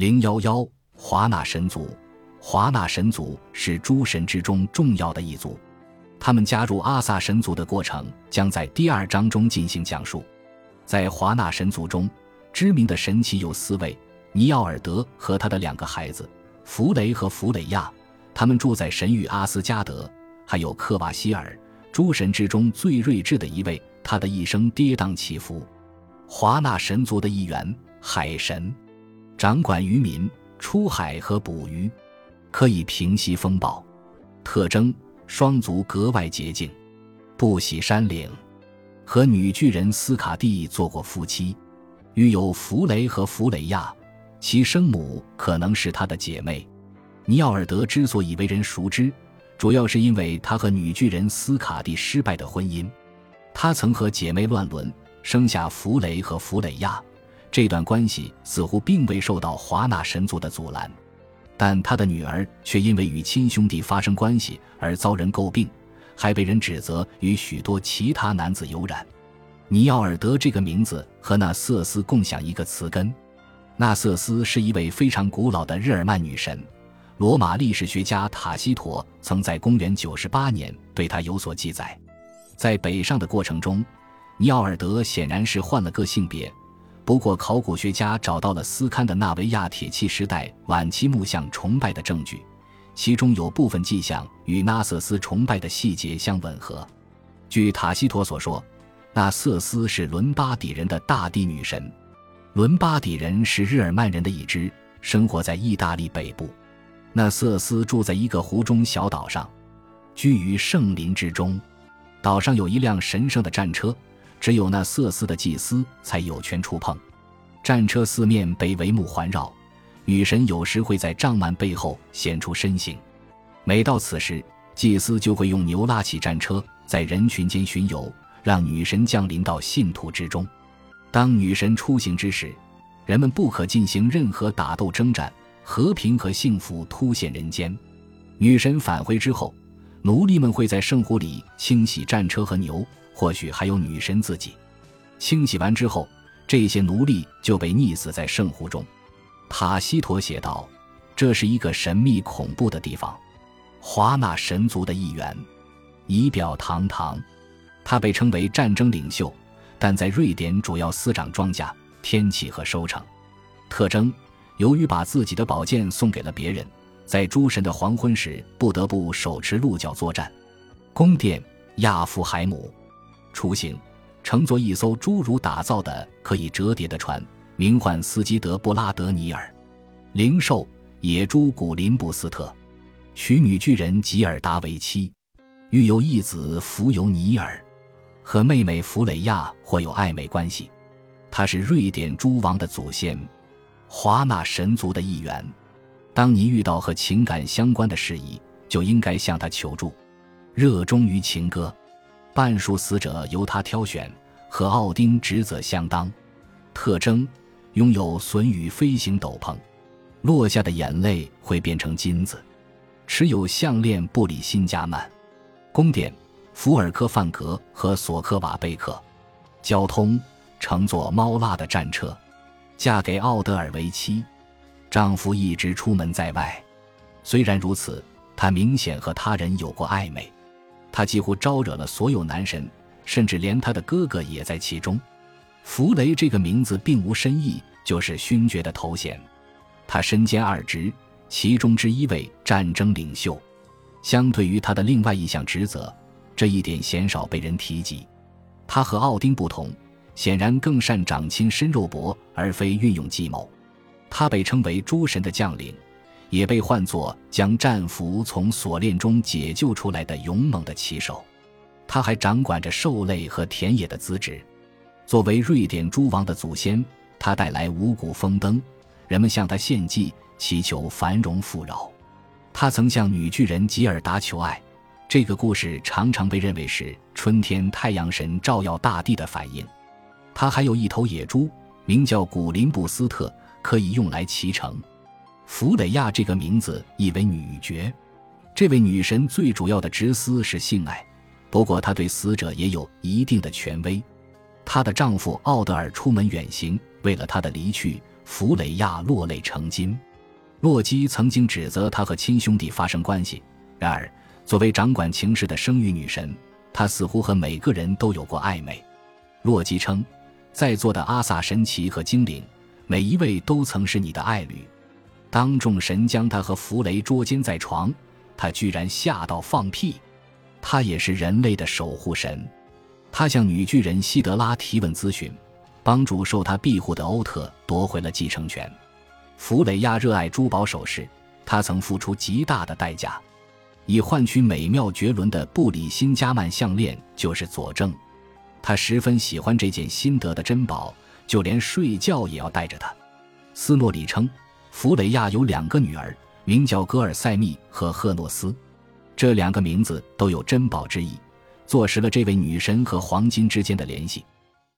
零幺幺，华纳神族。华纳神族是诸神之中重要的一族，他们加入阿萨神族的过程将在第二章中进行讲述。在华纳神族中，知名的神奇有四位：尼奥尔德和他的两个孩子弗雷和弗雷亚，他们住在神域阿斯加德；还有克瓦希尔，诸神之中最睿智的一位，他的一生跌宕起伏。华纳神族的一员，海神，掌管渔民出海和捕鱼，可以平息风暴。特征：双足格外洁净，不喜山岭。和女巨人斯卡蒂做过夫妻，育有弗雷和弗雷亚，其生母可能是他的姐妹。尼奥尔德之所以为人熟知，主要是因为他和女巨人斯卡蒂失败的婚姻。他曾和姐妹乱伦，生下弗雷和弗雷亚。这段关系似乎并未受到华纳神族的阻拦，但他的女儿却因为与亲兄弟发生关系而遭人诟病。还被人指责与许多其他男子有染。尼奥尔德这个名字和纳瑟斯共享一个词根。纳瑟斯是一位非常古老的日耳曼女神。罗马历史学家塔西佗曾在公元98年对她有所记载。在北上的过程中，尼奥尔德显然是换了个性别。不过，考古学家找到了斯堪的纳维亚铁器时代晚期木像崇拜的证据。其中有部分迹象与纳瑟斯崇拜的细节相吻合。据塔西佗所说，纳瑟斯是伦巴底人的大地女神。伦巴底人是日耳曼人的一支，生活在意大利北部。纳瑟斯住在一个湖中小岛上，居于圣林之中。岛上有一辆神圣的战车，只有那瑟斯的祭司才有权触碰。战车四面被帷幕环绕。女神有时会在帐幔背后显出身形，每到此时，祭司就会用牛拉起战车，在人群间巡游，让女神降临到信徒之中。当女神出行之时，人们不可进行任何打斗征战，和平和幸福突现人间。女神返回之后，奴隶们会在圣湖里清洗战车和牛，或许还有女神自己。清洗完之后，这些奴隶就被溺死在圣湖中。塔西佗写道：“这是一个神秘恐怖的地方，华纳神族的一员，仪表堂堂。他被称为战争领袖，但在瑞典主要司掌庄稼、天气和收成。特征：由于把自己的宝剑送给了别人，在诸神的黄昏时不得不手持鹿角作战。宫殿：亚夫海姆。出行：乘坐一艘侏儒打造的可以折叠的船。”名唤斯基德布拉德尼尔，灵兽野猪古林布斯特，娶女巨人吉尔达为妻，育有一子弗尤尼尔，和妹妹弗雷亚或有暧昧关系。他是瑞典诸王的祖先，华纳神族的一员。当你遇到和情感相关的事宜，就应该向他求助。热衷于情歌，半数死者由他挑选，和奥丁职责相当。特征。拥有隼羽飞行斗篷，落下的眼泪会变成金子。持有项链布里辛加曼，宫殿福尔科范格和索克瓦贝克，交通乘坐猫拉的战车，嫁给奥德尔为妻，丈夫一直出门在外。虽然如此，她明显和他人有过暧昧。他几乎招惹了所有男神，甚至连他的哥哥也在其中。弗雷这个名字并无深意，就是勋爵的头衔。他身兼二职，其中之一为战争领袖。相对于他的另外一项职责，这一点鲜少被人提及。他和奥丁不同，显然更擅长亲身肉搏，而非运用计谋。他被称为诸神的将领，也被唤作将战俘从锁链中解救出来的勇猛的骑手。他还掌管着兽类和田野的资质。作为瑞典诸王的祖先，他带来五谷丰登，人们向他献祭，祈求繁荣富饶。他曾向女巨人吉尔达求爱，这个故事常常被认为是春天太阳神照耀大地的反应。他还有一头野猪，名叫古林布斯特，可以用来骑乘。弗雷亚这个名字意为女爵，这位女神最主要的职司是性爱，不过她对死者也有一定的权威。她的丈夫奥德尔出门远行，为了她的离去，弗雷亚落泪成金。洛基曾经指责他和亲兄弟发生关系，然而作为掌管情势的生育女神，她似乎和每个人都有过暧昧。洛基称，在座的阿萨神奇和精灵，每一位都曾是你的爱侣。当众神将他和弗雷捉奸在床，他居然吓到放屁。他也是人类的守护神。他向女巨人希德拉提问咨询，帮助受他庇护的欧特夺回了继承权。弗雷亚热爱珠宝首饰，他曾付出极大的代价，以换取美妙绝伦的布里辛加曼项链就是佐证。他十分喜欢这件新得的珍宝，就连睡觉也要带着它。斯诺里称。弗雷亚有两个女儿，名叫戈尔塞密和赫诺斯，这两个名字都有珍宝之意，坐实了这位女神和黄金之间的联系。